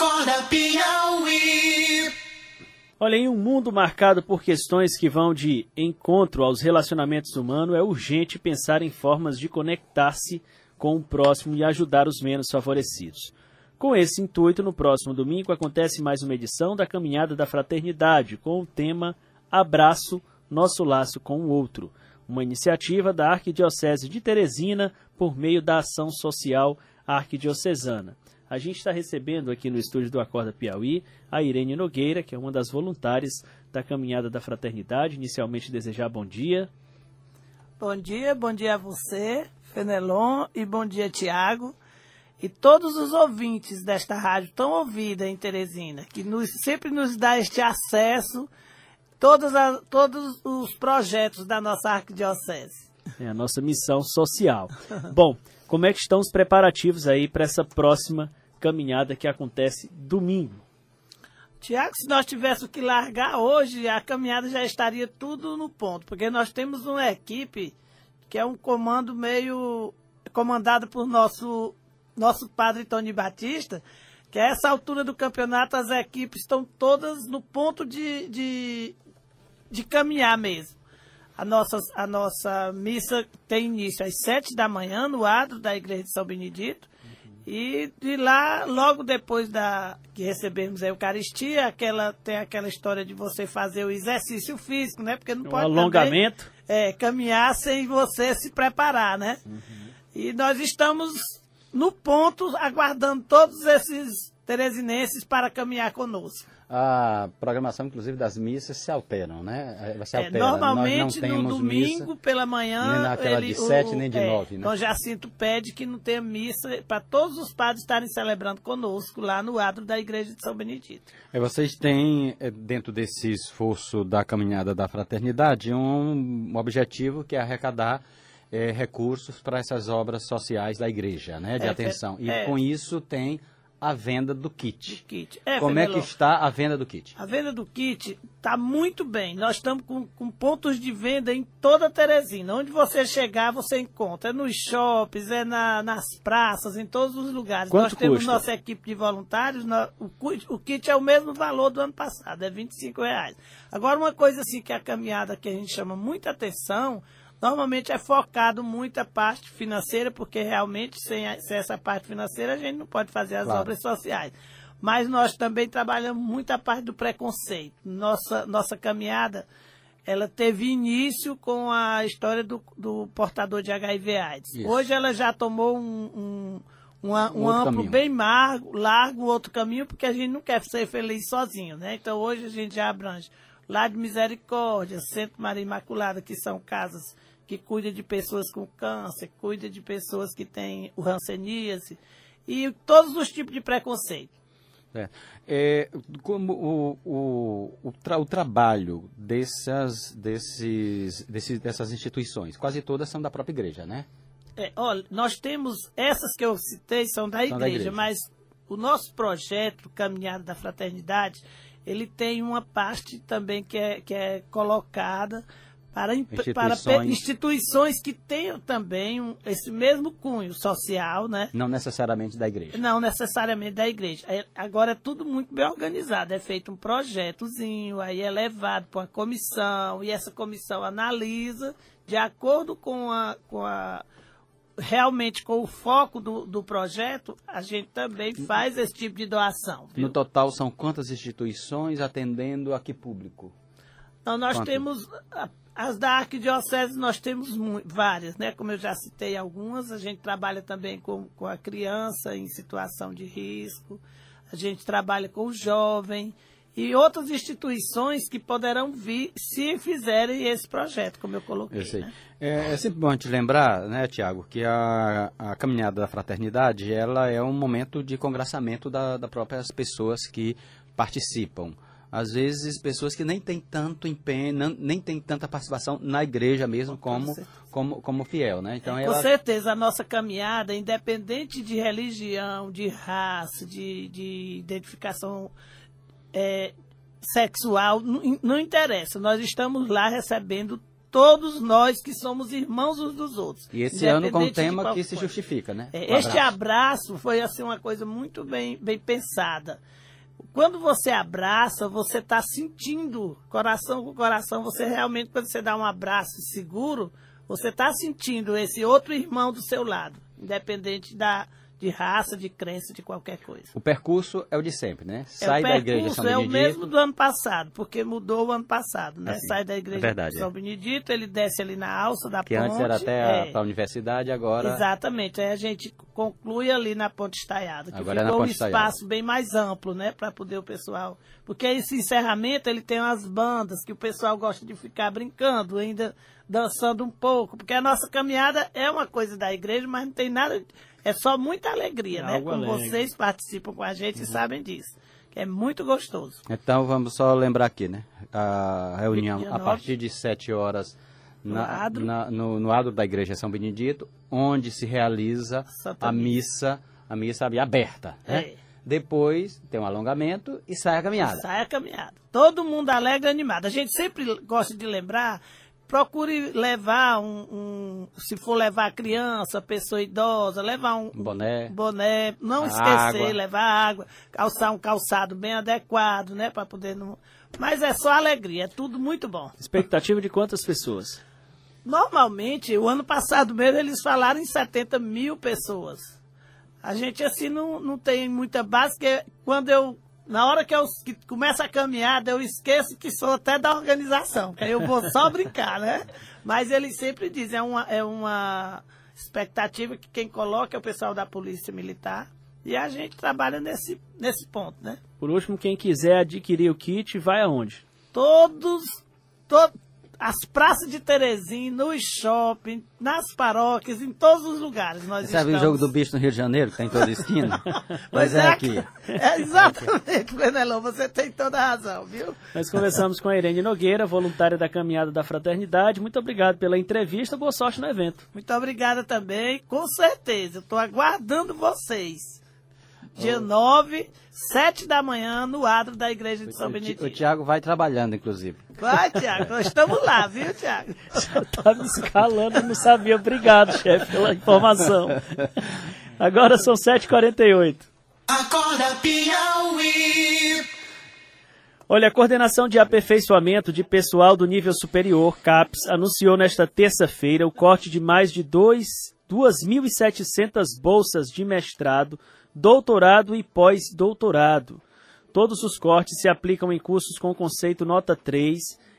Acorda Piauí. Olha, em um mundo marcado por questões que vão de encontro aos relacionamentos humanos, é urgente pensar em formas de conectar-se com o próximo e ajudar os menos favorecidos. Com esse intuito, no próximo domingo acontece mais uma edição da Caminhada da Fraternidade, com o tema Abraço, Nosso Laço com o Outro, uma iniciativa da Arquidiocese de Teresina por meio da Ação Social Arquidiocesana. A gente está recebendo aqui no estúdio do Acorda Piauí a Irene Nogueira, que é uma das voluntárias da Caminhada da Fraternidade. Inicialmente, desejar bom dia. Bom dia, bom dia a você, Fenelon, e bom dia, Tiago e todos os ouvintes desta rádio tão ouvida em Teresina, que nos, sempre nos dá este acesso todos, a, todos os projetos da nossa arquidiocese. É a nossa missão social. Bom, como é que estão os preparativos aí para essa próxima caminhada que acontece domingo? Tiago, se nós tivéssemos que largar hoje, a caminhada já estaria tudo no ponto, porque nós temos uma equipe que é um comando meio comandado por nosso nosso padre Tony Batista, que a essa altura do campeonato as equipes estão todas no ponto de, de, de caminhar mesmo. A nossa, a nossa missa tem início às sete da manhã no adro da Igreja de São Benedito. E de lá, logo depois da que recebemos a Eucaristia, aquela, tem aquela história de você fazer o exercício físico, né? Porque não um pode alongamento. Também, é, caminhar sem você se preparar, né? Uhum. E nós estamos no ponto, aguardando todos esses teresinenses para caminhar conosco. A programação, inclusive, das missas se alteram, né? Se altera. É, normalmente, no domingo, missa, pela manhã... Nem naquela ele, de sete, nem de é, nove, né? Então, Jacinto pede que não tenha missa para todos os padres estarem celebrando conosco lá no adro da Igreja de São Benedito. E vocês têm, é, dentro desse esforço da caminhada da fraternidade, um objetivo que é arrecadar é, recursos para essas obras sociais da igreja, né, de é, atenção. E é. com isso tem a venda do kit. Do kit. É, Como é que está a venda do kit? A venda do kit está muito bem. Nós estamos com, com, pontos de venda em toda Teresina. Onde você chegar, você encontra. É nos shoppings, é na, nas praças, em todos os lugares. Quanto Nós temos custa? nossa equipe de voluntários. o, o, kit é o mesmo valor do ano passado, é 25 reais. Agora, uma coisa assim que é a caminhada que a gente chama muita atenção Normalmente é focado muito a parte financeira, porque realmente sem, a, sem essa parte financeira a gente não pode fazer as claro. obras sociais. Mas nós também trabalhamos muito a parte do preconceito. Nossa, nossa caminhada, ela teve início com a história do, do portador de HIV AIDS. Isso. Hoje ela já tomou um, um, um, um amplo caminho. bem largo, largo outro caminho, porque a gente não quer ser feliz sozinho, né? Então hoje a gente já abrange lá de Misericórdia, Centro Maria Imaculada, que são casas que cuida de pessoas com câncer, cuida de pessoas que têm o ranceníase e todos os tipos de preconceito. É. É, como o, o, o, tra, o, trabalho dessas, desses, desses, dessas instituições, quase todas são da própria igreja, né? É, olha, nós temos, essas que eu citei são da, são igreja, da igreja, mas o nosso projeto, Caminhada da Fraternidade, ele tem uma parte também que é, que é colocada para instituições. para instituições que tenham também um, esse mesmo cunho social, né? Não necessariamente da igreja. Não necessariamente da igreja. É, agora é tudo muito bem organizado. É feito um projetozinho, aí é levado para uma comissão, e essa comissão analisa de acordo com a, com a realmente com o foco do, do projeto, a gente também faz esse tipo de doação. Viu? No total, são quantas instituições atendendo a que público? Então, nós Quanto? temos as da Arquidiocese nós temos várias, né? Como eu já citei algumas, a gente trabalha também com, com a criança em situação de risco, a gente trabalha com o jovem e outras instituições que poderão vir se fizerem esse projeto, como eu coloquei. Eu né? é, é, sempre bom gente lembrar, né, Tiago, que a, a caminhada da fraternidade ela é um momento de congraçamento das da próprias pessoas que participam às vezes pessoas que nem têm tanto empenho, não, nem têm tanta participação na igreja mesmo como, como, como fiel, né? Então, é, com ela... certeza, a nossa caminhada, independente de religião, de raça, de, de identificação é, sexual, não, não interessa. Nós estamos lá recebendo todos nós que somos irmãos uns dos outros. E esse ano com um de tema que se justifica, né? É, O este abraço foi assim uma coisa muito bem, bem pensada. Quando você abraça, você está sentindo coração com coração. Você realmente, quando você dá um abraço seguro, você está sentindo esse outro irmão do seu lado, independente da, de raça, de crença, de qualquer coisa. O percurso é o de sempre, né? É, Sai o da igreja percurso São é o Benedito. mesmo do ano passado, porque mudou o ano passado, né? Assim, Sai da igreja é verdade, de São é. Benedito, ele desce ali na alça da Que ponte. antes era até é. para a universidade, agora. Exatamente. Aí a gente conclui ali na Ponte Estaiada, que Agora é ficou um Ponte Estaiada. espaço bem mais amplo, né, para poder o pessoal. Porque esse encerramento ele tem umas bandas que o pessoal gosta de ficar brincando, ainda dançando um pouco, porque a nossa caminhada é uma coisa da igreja, mas não tem nada, é só muita alegria, né? Algo Como alegre. vocês participam com a gente e sabem disso. Que é muito gostoso. Então vamos só lembrar aqui, né? A reunião a partir de 7 horas No na- adro. na- no, no adro da igreja São Benedito, onde se realiza Santa a missa, a missa aberta. Né? É. Depois tem um alongamento e sai a caminhada. Sai a caminhada. Todo mundo alegre e animado. A gente sempre gosta de lembrar, procure levar um, um- se for levar criança, pessoa idosa, levar um Boné. boné, não esquecer, água. levar água, calçar um calçado bem adequado, né, para poder não... Mas é só alegria, é tudo muito bom. Expectativa de quantas pessoas? Normalmente, o ano passado mesmo, eles falaram em 70 mil pessoas. A gente, assim, não, não tem muita base, porque quando eu. Na hora que eu que começa a caminhada, eu esqueço que sou até da organização, que aí eu vou só brincar, né? Mas eles sempre dizem, é uma, é uma expectativa que quem coloca é o pessoal da Polícia Militar. E a gente trabalha nesse, nesse ponto, né? Por último, quem quiser adquirir o kit, vai aonde? todos, to- as praças de Terezinha, nos shopping, nas paróquias, em todos os lugares. Nós Sabe o estamos. jogo do bicho no Rio de Janeiro, que tem em toda esquina? Mas Pois é aqui. É, exatamente, Fenelon, você tem toda a razão, viu? Nós conversamos com a Irene Nogueira, voluntária da Caminhada da Fraternidade. Muito obrigado pela entrevista, boa sorte no evento. Muito obrigada também, com certeza. Eu estou aguardando vocês. Dia 9, 7 da manhã, no adro da Igreja de São O Benedito. O Tiago vai trabalhando, inclusive. Vai, Tiago, nós estamos lá, viu, Tiago? Já tá me escalando, não sabia. Obrigado, chefe, pela informação. Agora são 7h48. Acorda Piauí. Olha, a Coordenação de Aperfeiçoamento de Pessoal do Nível Superior, CAPES, anunciou nesta terça-feira o corte de mais de dois- 2.700 bolsas de mestrado, doutorado e pós-doutorado. Todos os cortes se aplicam em cursos com conceito nota 3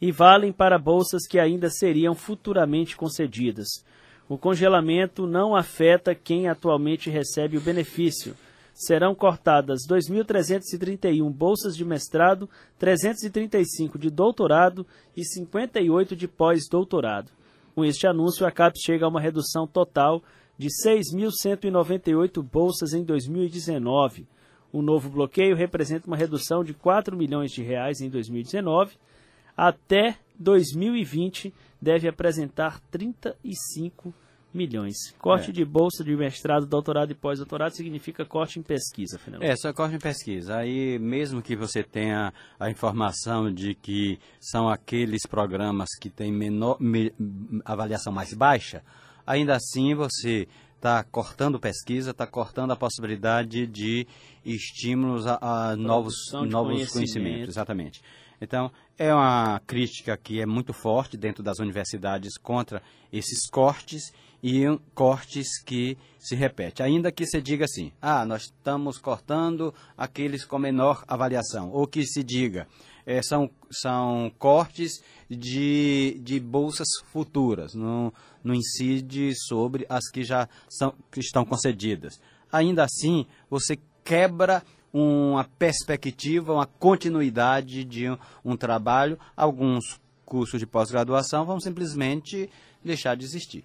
e valem para bolsas que ainda seriam futuramente concedidas. O congelamento não afeta quem atualmente recebe o benefício serão cortadas 2.331 bolsas de mestrado, 335 de doutorado e 58 de pós-doutorado. Com este anúncio, a CAPES chega a uma redução total de 6.198 bolsas em 2019. O novo bloqueio representa uma redução de 4 milhões de reais em 2019. Até 2020 deve apresentar 35 milhões. Corte É. de bolsa de mestrado, doutorado e pós-doutorado significa corte em pesquisa, Fernando. É, só corte em pesquisa. Aí, mesmo que você tenha a informação de que são aqueles programas que têm menor, me- avaliação mais baixa, ainda assim você está cortando pesquisa, está cortando a possibilidade de estímulos a, a novos, novos conhecimento. conhecimentos. Exatamente. Então, é uma crítica que é muito forte dentro das universidades contra esses cortes e cortes que se repete. Ainda que se diga assim, ah, nós estamos cortando aqueles com menor avaliação, ou que se diga, eh, são, são cortes de, de bolsas futuras, não, não incide sobre as que já são, que estão concedidas. Ainda assim, você quebra uma perspectiva, uma continuidade de um, um trabalho. Alguns cursos de pós-graduação vão simplesmente deixar de existir.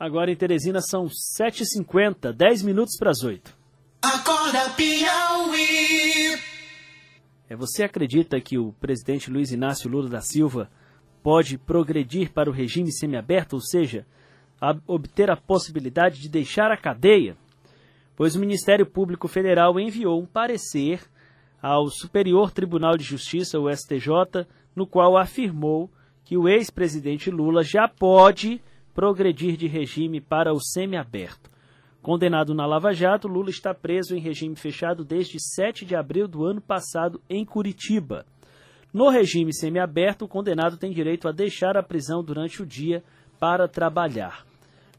Agora em Teresina são 7h50, 10 minutos para as 8. Acorda Piauí. É, você acredita que o presidente Luiz Inácio Lula da Silva pode progredir para o regime semiaberto, ou seja, a- obter a possibilidade de deixar a cadeia? Pois o Ministério Público Federal enviou um parecer ao Superior Tribunal de Justiça, o STJ, no qual afirmou que o ex-presidente Lula já pode progredir de regime para o semiaberto. Condenado na Lava Jato, Lula está preso em regime fechado desde 7 de abril do ano passado em Curitiba. No regime semiaberto, o condenado tem direito a deixar a prisão durante o dia para trabalhar.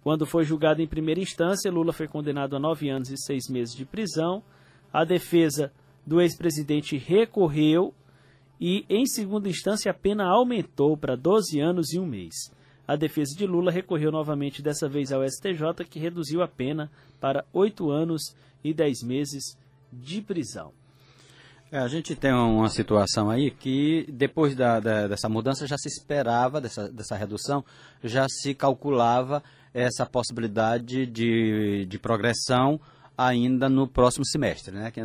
Quando foi julgado em primeira instância, Lula foi condenado a nove anos e seis meses de prisão. A defesa do ex-presidente recorreu e, em segunda instância, a pena aumentou para 12 anos e um mês. A defesa de Lula recorreu novamente, dessa vez ao STJ, que reduziu a pena para oito anos e dez meses de prisão. É, a gente tem uma situação aí que depois da, da, dessa mudança já se esperava, dessa, dessa redução, já se calculava essa possibilidade de, de progressão ainda no próximo semestre, né? que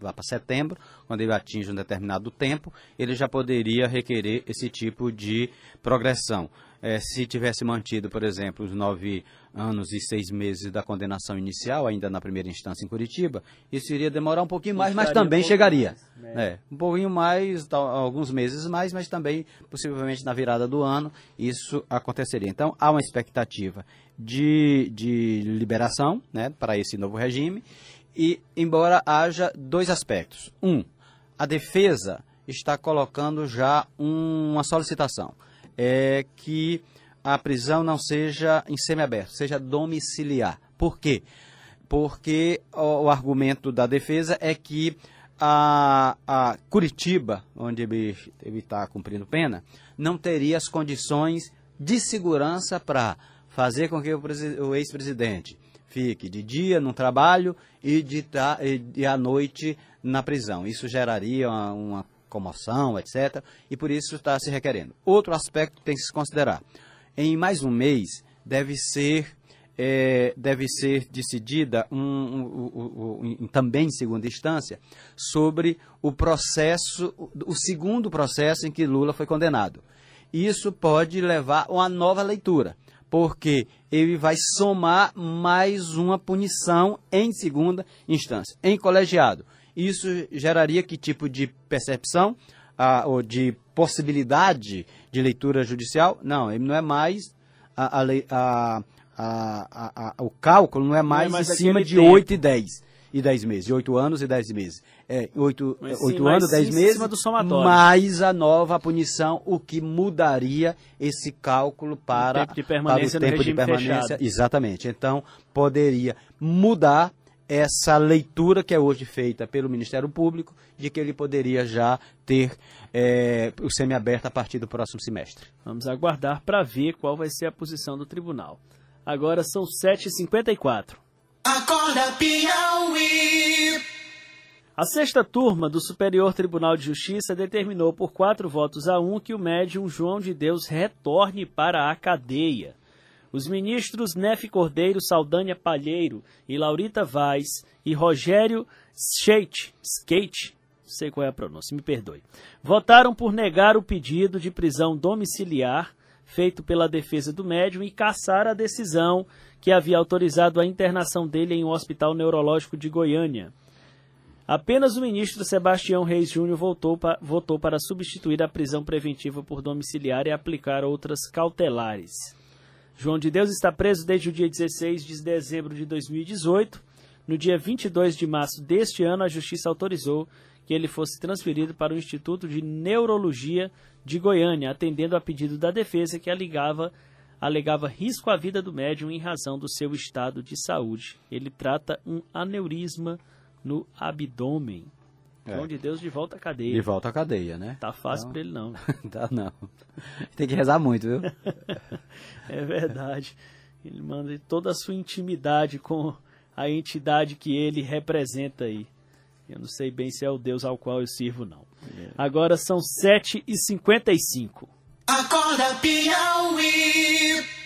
vai para setembro, quando ele atinge um determinado tempo, ele já poderia requerer esse tipo de progressão é, se tivesse mantido, por exemplo, os nove anos e seis meses da condenação inicial, ainda na primeira instância em Curitiba, isso iria demorar um pouquinho mais, mas também um chegaria. Mais, né? é, um pouquinho mais, alguns meses mais, mas também, possivelmente, na virada do ano, isso aconteceria. Então, há uma expectativa de, de liberação né, para esse novo regime, e embora haja dois aspectos. Um, a defesa está colocando já um, uma solicitação é que a prisão não seja em semiaberto, seja domiciliar. Por quê? Porque o, argumento da defesa é que a, a Curitiba, onde ele está cumprindo pena, não teria as condições de segurança para fazer com que o, o ex-presidente fique de dia no trabalho e de, e à noite na prisão. Isso geraria uma, uma comoção, etc. E por isso está se requerendo. Outro aspecto que tem que se considerar: em mais um mês deve ser é, deve ser decidida um, um, um, também em segunda instância sobre o processo, o segundo processo em que Lula foi condenado. Isso pode levar a uma nova leitura, porque ele vai somar mais uma punição em segunda instância, em colegiado. Isso geraria que tipo de percepção ah, ou de possibilidade de leitura judicial? Não, ele não é mais a, a, a, o cálculo não é mais, não é mais em cima de tempo. 8 e 10 e 10 meses, 8 anos e 10 meses. É, 8, Mas, 8 sim, anos, 10 meses, mais a nova punição, o que mudaria esse cálculo para o tempo de permanência. Para o tempo de permanência fechado. Exatamente. Então, poderia mudar essa leitura que é hoje feita pelo Ministério Público de que ele poderia já ter é, o semiaberto a partir do próximo semestre. Vamos aguardar para ver qual vai ser a posição do tribunal. Agora são 7h54. Acorda Piauí! A sexta turma do Superior Tribunal de Justiça determinou por quatro votos a um que o médium João de Deus retorne para a cadeia. Os ministros Nefe Cordeiro, Saldanha Palheiro e Laurita Vaz e Rogério Skate, Skate, sei qual é a pronúncia, me perdoe, votaram por negar o pedido de prisão domiciliar feito pela defesa do médium e caçar a decisão que havia autorizado a internação dele em um hospital neurológico de Goiânia. Apenas o ministro Sebastião Reis Júnior votou para substituir a prisão preventiva por domiciliar e aplicar outras cautelares. João de Deus está preso desde o dia 16 de dezembro de 2018. No dia 22 de março deste ano, a Justiça autorizou que ele fosse transferido para o Instituto de Neurologia de Goiânia, atendendo a pedido da defesa que alegava, alegava risco à vida do médium em razão do seu estado de saúde. Ele trata um aneurisma no abdômen. É. De Deus de volta à cadeia. De volta à cadeia, né? Tá fácil então... pra ele não. tá não. Tem que rezar muito, viu? é verdade. Ele manda toda a sua intimidade com a entidade que ele representa aí. Eu não sei bem se é o Deus ao qual eu sirvo, não. É. Agora são 7h55. Acorda, Piauí!